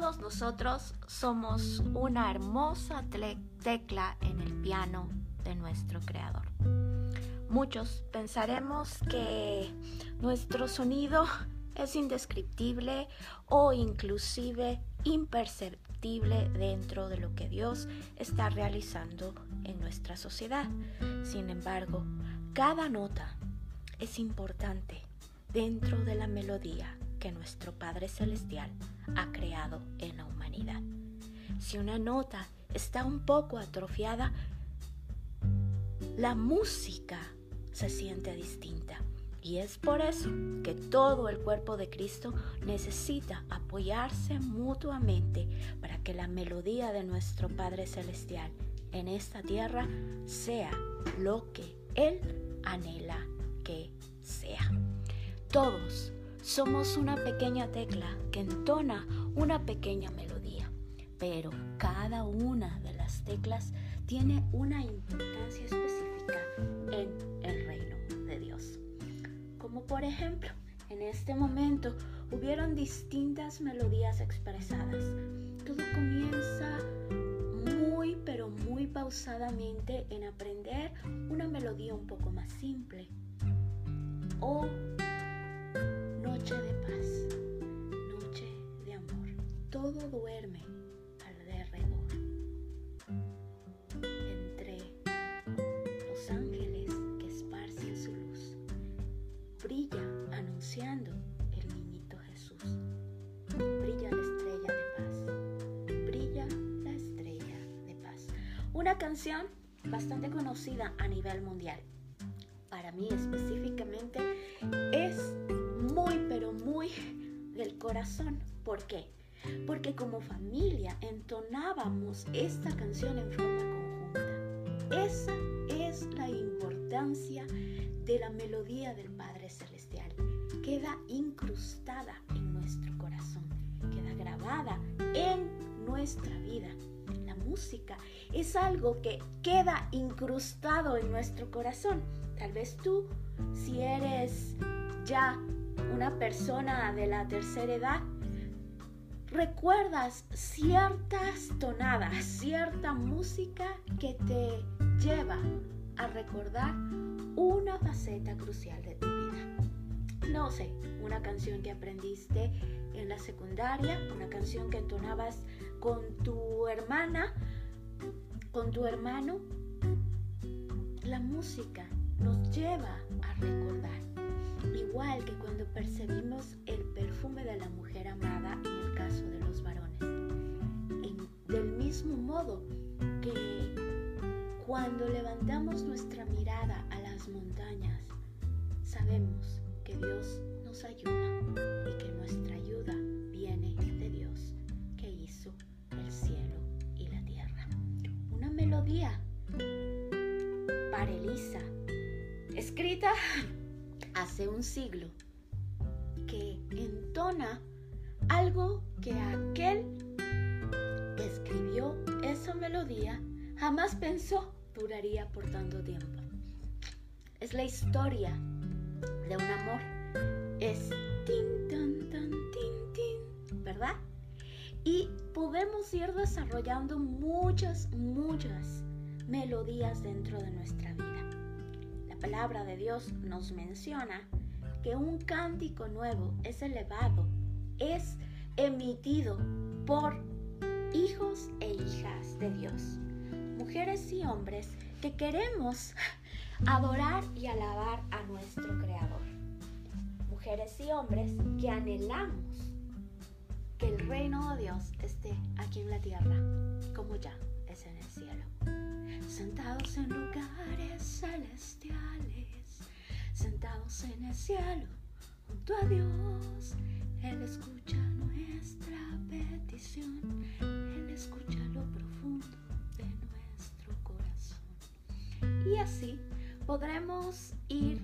Todos nosotros somos una hermosa tecla en el piano de nuestro Creador. Muchos pensaremos que nuestro sonido es indescriptible o inclusive imperceptible dentro de lo que Dios está realizando en nuestra sociedad. Sin embargo, cada nota es importante dentro de la melodía que nuestro Padre Celestial ha creado en la humanidad. Si una nota está un poco atrofiada, la música se siente distinta. Y es por eso que todo el cuerpo de Cristo necesita apoyarse mutuamente para que la melodía de nuestro Padre Celestial en esta tierra sea lo que Él anhela que sea. Todos somos una pequeña tecla que entona una pequeña melodía, pero cada una de las teclas tiene una importancia específica en el reino de Dios. Como por ejemplo, en este momento hubieron distintas melodías expresadas. Todo comienza muy pero muy pausadamente en aprender una melodía un poco más simple. O noche de paz, noche de amor. Todo duerme alrededor. Entre los ángeles que esparcen su luz, brilla anunciando el niñito Jesús. Brilla la estrella de paz. Brilla la estrella de paz. Una canción bastante conocida a nivel mundial. Para mí específicamente corazón. ¿Por qué? Porque como familia entonábamos esta canción en forma conjunta. Esa es la importancia de la melodía del Padre Celestial. Queda incrustada en nuestro corazón, queda grabada en nuestra vida. La música es algo que queda incrustado en nuestro corazón. Tal vez tú, si eres ya una persona de la tercera edad, recuerdas ciertas tonadas, cierta música que te lleva a recordar una faceta crucial de tu vida. No sé, una canción que aprendiste en la secundaria, una canción que entonabas con tu hermana, con tu hermano. La música nos lleva a recordar igual que cuando percibimos el perfume de la mujer amada en el caso de los varones. del mismo modo que cuando levantamos nuestra mirada a las montañas, sabemos que Dios nos ayuda y que nuestra ayuda viene de Dios que hizo el cielo y la tierra. Una melodía para Elisa, escrita hace un siglo que entona algo que aquel que escribió esa melodía jamás pensó duraría por tanto tiempo. Es la historia de un amor. Es tin, tan, tan, tin, tin, ¿verdad? Y podemos ir desarrollando muchas, muchas melodías dentro de nuestra vida palabra de Dios nos menciona que un cántico nuevo es elevado, es emitido por hijos e hijas de Dios, mujeres y hombres que queremos adorar y alabar a nuestro Creador, mujeres y hombres que anhelamos que el reino de Dios esté aquí en la tierra como ya sentados en lugares celestiales, sentados en el cielo, junto a Dios. Él escucha nuestra petición, Él escucha lo profundo de nuestro corazón. Y así podremos ir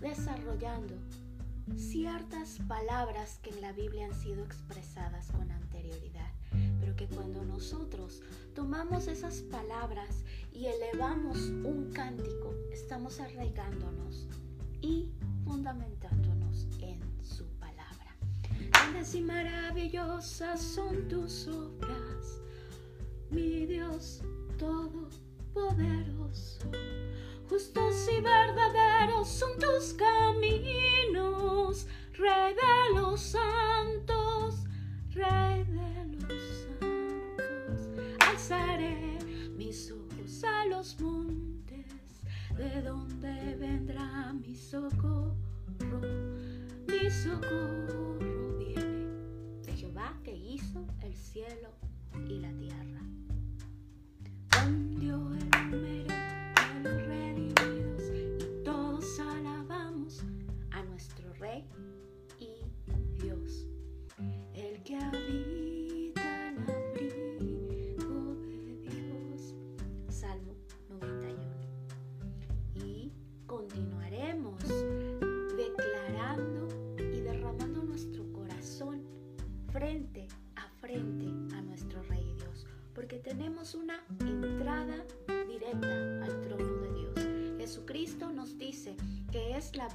desarrollando ciertas palabras que en la Biblia han sido expresadas con anterioridad, pero que cuando nosotros tomamos esas palabras y elevamos un cántico, estamos arraigándonos y fundamentándonos en su palabra. Grandes y maravillosas son tus obras, mi Dios todopoderoso. Justos y verdaderos son tus caminos, Rey de los santos, Rey de los santos. Alzaré montes, de donde vendrá mi socorro, mi socorro viene de Jehová que hizo el cielo y la tierra. El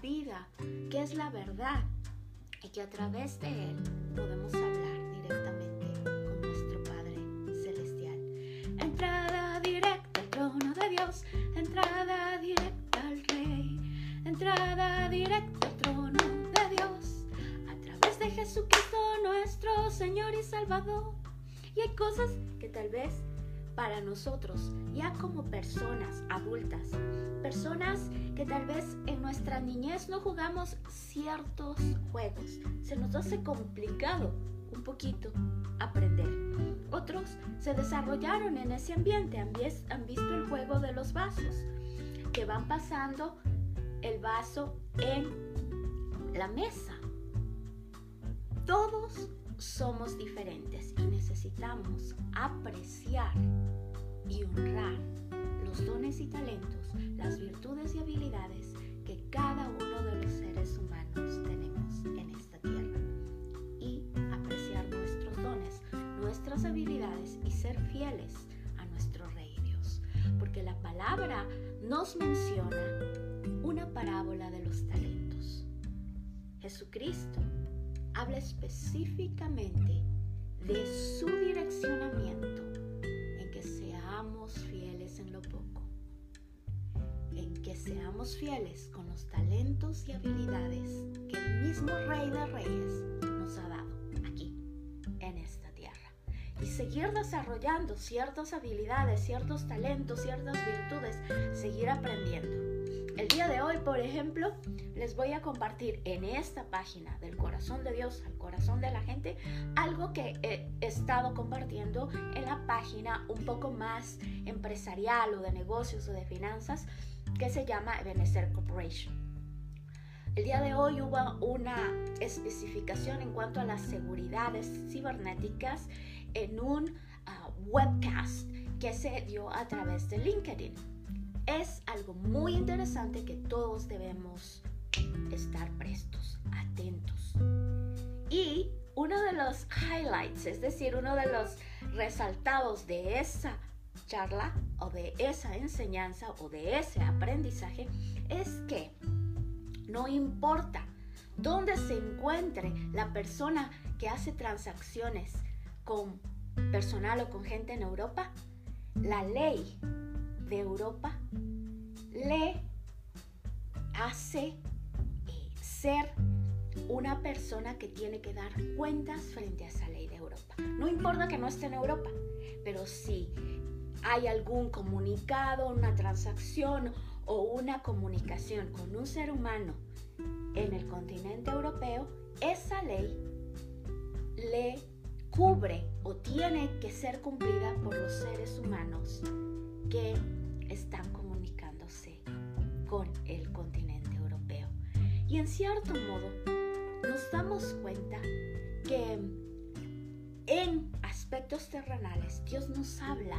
vida, que es la verdad y que a través de Él podemos hablar directamente con nuestro Padre Celestial. Entrada directa al trono de Dios, entrada directa al Rey, entrada directa al trono de Dios, a través de Jesucristo nuestro Señor y Salvador. Y hay cosas que tal vez para nosotros, ya como personas adultas, personas que tal vez en nuestra niñez no jugamos ciertos juegos, se nos hace complicado un poquito aprender. Otros se desarrollaron en ese ambiente, han, han visto el juego de los vasos, que van pasando el vaso en la mesa. Somos diferentes y necesitamos apreciar y honrar los dones y talentos, las virtudes y habilidades que cada uno de los seres humanos tenemos en esta tierra y apreciar nuestros dones, nuestras habilidades y ser fieles a nuestro Rey Dios. Porque la palabra nos menciona una parábola de los talentos. Jesucristo habla específicamente de su direccionamiento en que seamos fieles en lo poco, en que seamos fieles con los talentos y habilidades que el mismo Rey de Reyes nos ha dado aquí, en esta tierra. Y seguir desarrollando ciertas habilidades, ciertos talentos, ciertas virtudes, seguir aprendiendo. El día de hoy, por ejemplo, les voy a compartir en esta página del corazón de Dios al corazón de la gente algo que he estado compartiendo en la página un poco más empresarial o de negocios o de finanzas que se llama Ebenezer Corporation. El día de hoy hubo una especificación en cuanto a las seguridades cibernéticas en un uh, webcast que se dio a través de LinkedIn es algo muy interesante que todos debemos estar prestos, atentos. Y uno de los highlights, es decir, uno de los resaltados de esa charla o de esa enseñanza o de ese aprendizaje es que no importa dónde se encuentre la persona que hace transacciones con personal o con gente en Europa, la ley de Europa le hace eh, ser una persona que tiene que dar cuentas frente a esa ley de Europa. No importa que no esté en Europa, pero si hay algún comunicado, una transacción o una comunicación con un ser humano en el continente europeo, esa ley le cubre o tiene que ser cumplida por los seres humanos que están comunicándose con el continente europeo. Y en cierto modo nos damos cuenta que en aspectos terrenales Dios nos habla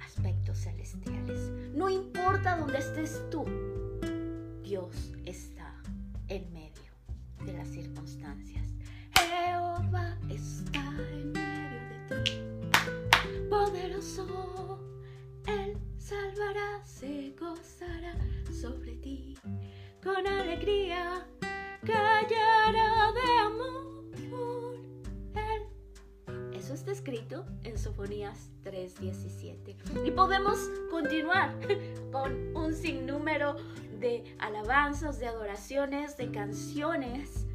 aspectos celestiales. No importa dónde estés tú, Dios está en medio de las circunstancias. Jehová está en medio de ti, poderoso salvará, se gozará sobre ti con alegría, callará de amor. está escrito en Sofonías 3:17. Y podemos continuar con un sinnúmero de alabanzas, de adoraciones, de canciones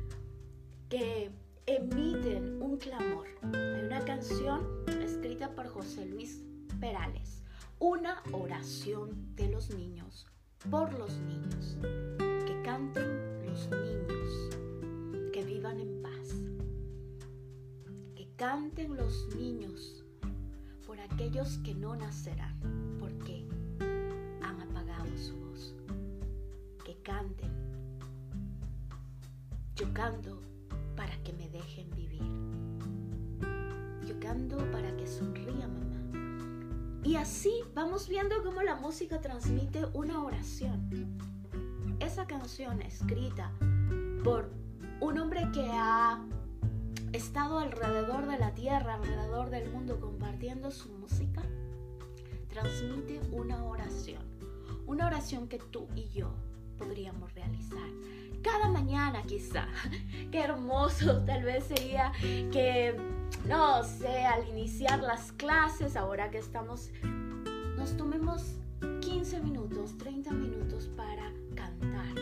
que emiten un clamor. Hay una canción escrita por José Luis Perales, una oración de los niños, por los niños, que canten los niños, que vivan en paz, que canten los niños por aquellos que no nacerán, porque han apagado su voz, que canten. Yo canto para que me dejen vivir. Yo canto para que sonría mamá. Y así vamos viendo cómo la música transmite una oración. Esa canción escrita por un hombre que ha estado alrededor de la tierra, alrededor del mundo compartiendo su música, transmite una oración. Una oración que tú y yo podríamos realizar cada mañana quizá. Qué hermoso tal vez sería que, no sé, al iniciar las clases, ahora que estamos, nos tomemos 15 minutos, 30 minutos para cantar,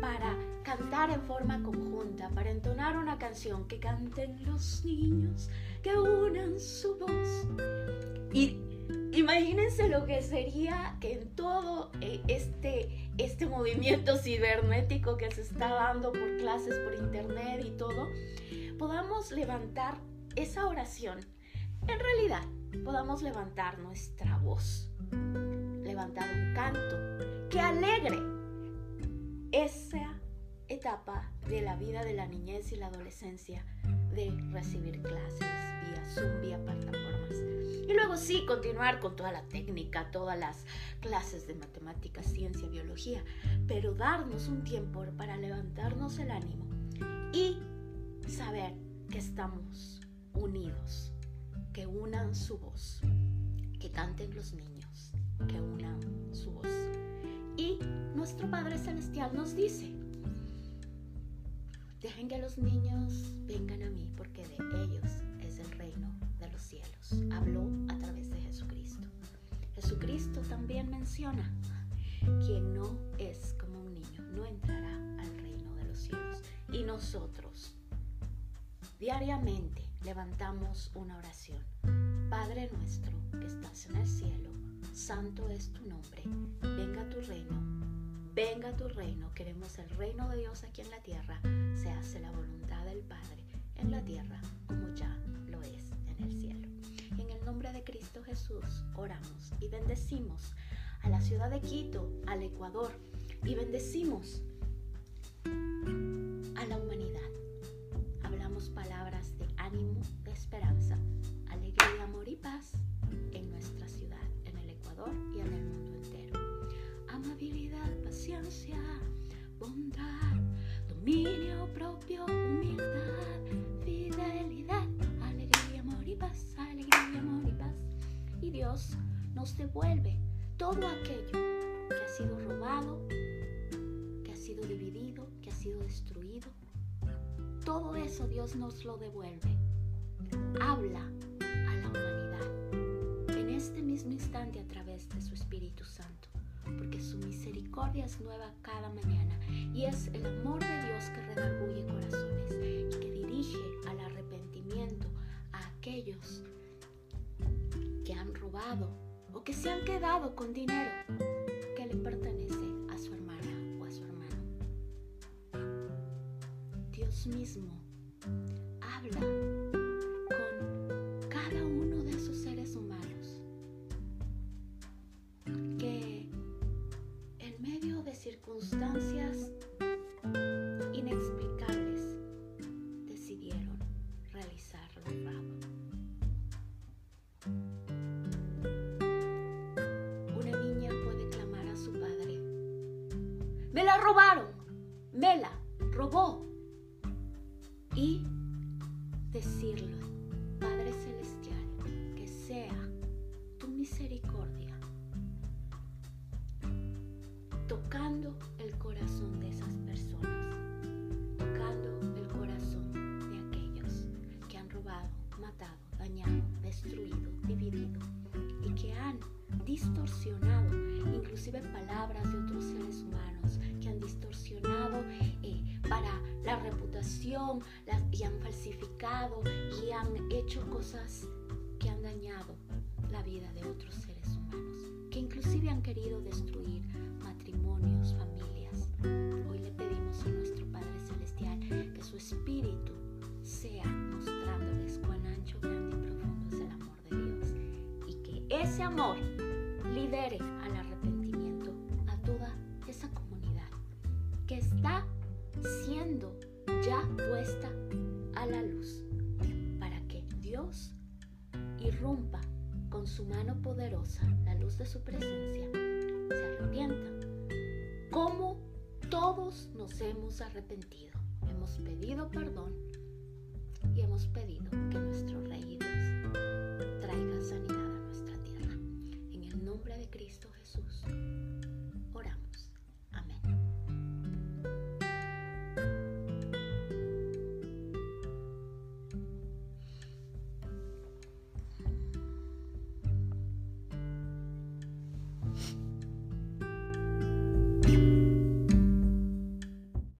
para cantar en forma conjunta, para entonar una canción, que canten los niños, que unan su voz. Y Imagínense lo que sería que en todo eh, este, este movimiento cibernético que se está dando por clases, por internet y todo, podamos levantar esa oración. En realidad, podamos levantar nuestra voz, levantar un canto que alegre esa etapa de la vida de la niñez y la adolescencia de recibir clases vía Zoom, vía plataformas y luego sí, continuar con toda la técnica, todas las clases de matemáticas, ciencia, biología, pero darnos un tiempo para levantarnos el ánimo y saber que estamos unidos, que unan su voz, que canten los niños, que unan su voz. Y nuestro Padre Celestial nos dice, dejen que los niños vengan a mí porque de ellos cielos. Habló a través de Jesucristo. Jesucristo también menciona, quien no es como un niño no entrará al reino de los cielos. Y nosotros diariamente levantamos una oración. Padre nuestro que estás en el cielo, santo es tu nombre, venga tu reino, venga tu reino, queremos el reino de Dios aquí en la tierra, se hace la voluntad del Padre en la tierra como ya lo es en el cielo. En el nombre de Cristo Jesús oramos y bendecimos a la ciudad de Quito, al Ecuador y bendecimos a la humanidad. Hablamos palabras de ánimo, de esperanza, alegría, amor y paz en nuestra ciudad, en el Ecuador y en el mundo entero. Amabilidad, paciencia, bondad, dominio propio, humildad, devuelve todo aquello que ha sido robado, que ha sido dividido, que ha sido destruido. Todo eso Dios nos lo devuelve. Habla a la humanidad en este mismo instante a través de su Espíritu Santo, porque su misericordia es nueva cada mañana y es el amor de Dios que redarguye corazones y que dirige al arrepentimiento aquellos que han robado o que se han quedado con dinero que le pertenece a su hermana o a su hermano. Dios mismo habla robaron. Me la robó. Y decirle, Padre Celestial, que sea tu misericordia tocando el corazón de esas personas, tocando el corazón de aquellos que han robado, matado, dañado, destruido, dividido y que han distorsionado inclusive palabras de otros seres humanos distorsionado eh, para la reputación y han falsificado y han hecho cosas que han dañado la vida de otros seres humanos, que inclusive han querido destruir matrimonios, familias. Hoy le pedimos a nuestro Padre Celestial que su espíritu sea mostrándoles cuán ancho, grande y profundo es el amor de Dios y que ese amor lidere al arrepentimiento está siendo ya puesta a la luz para que Dios irrumpa con su mano poderosa la luz de su presencia, se arrepientan. Como todos nos hemos arrepentido, hemos pedido perdón y hemos pedido que nuestro Rey Dios traiga sanidad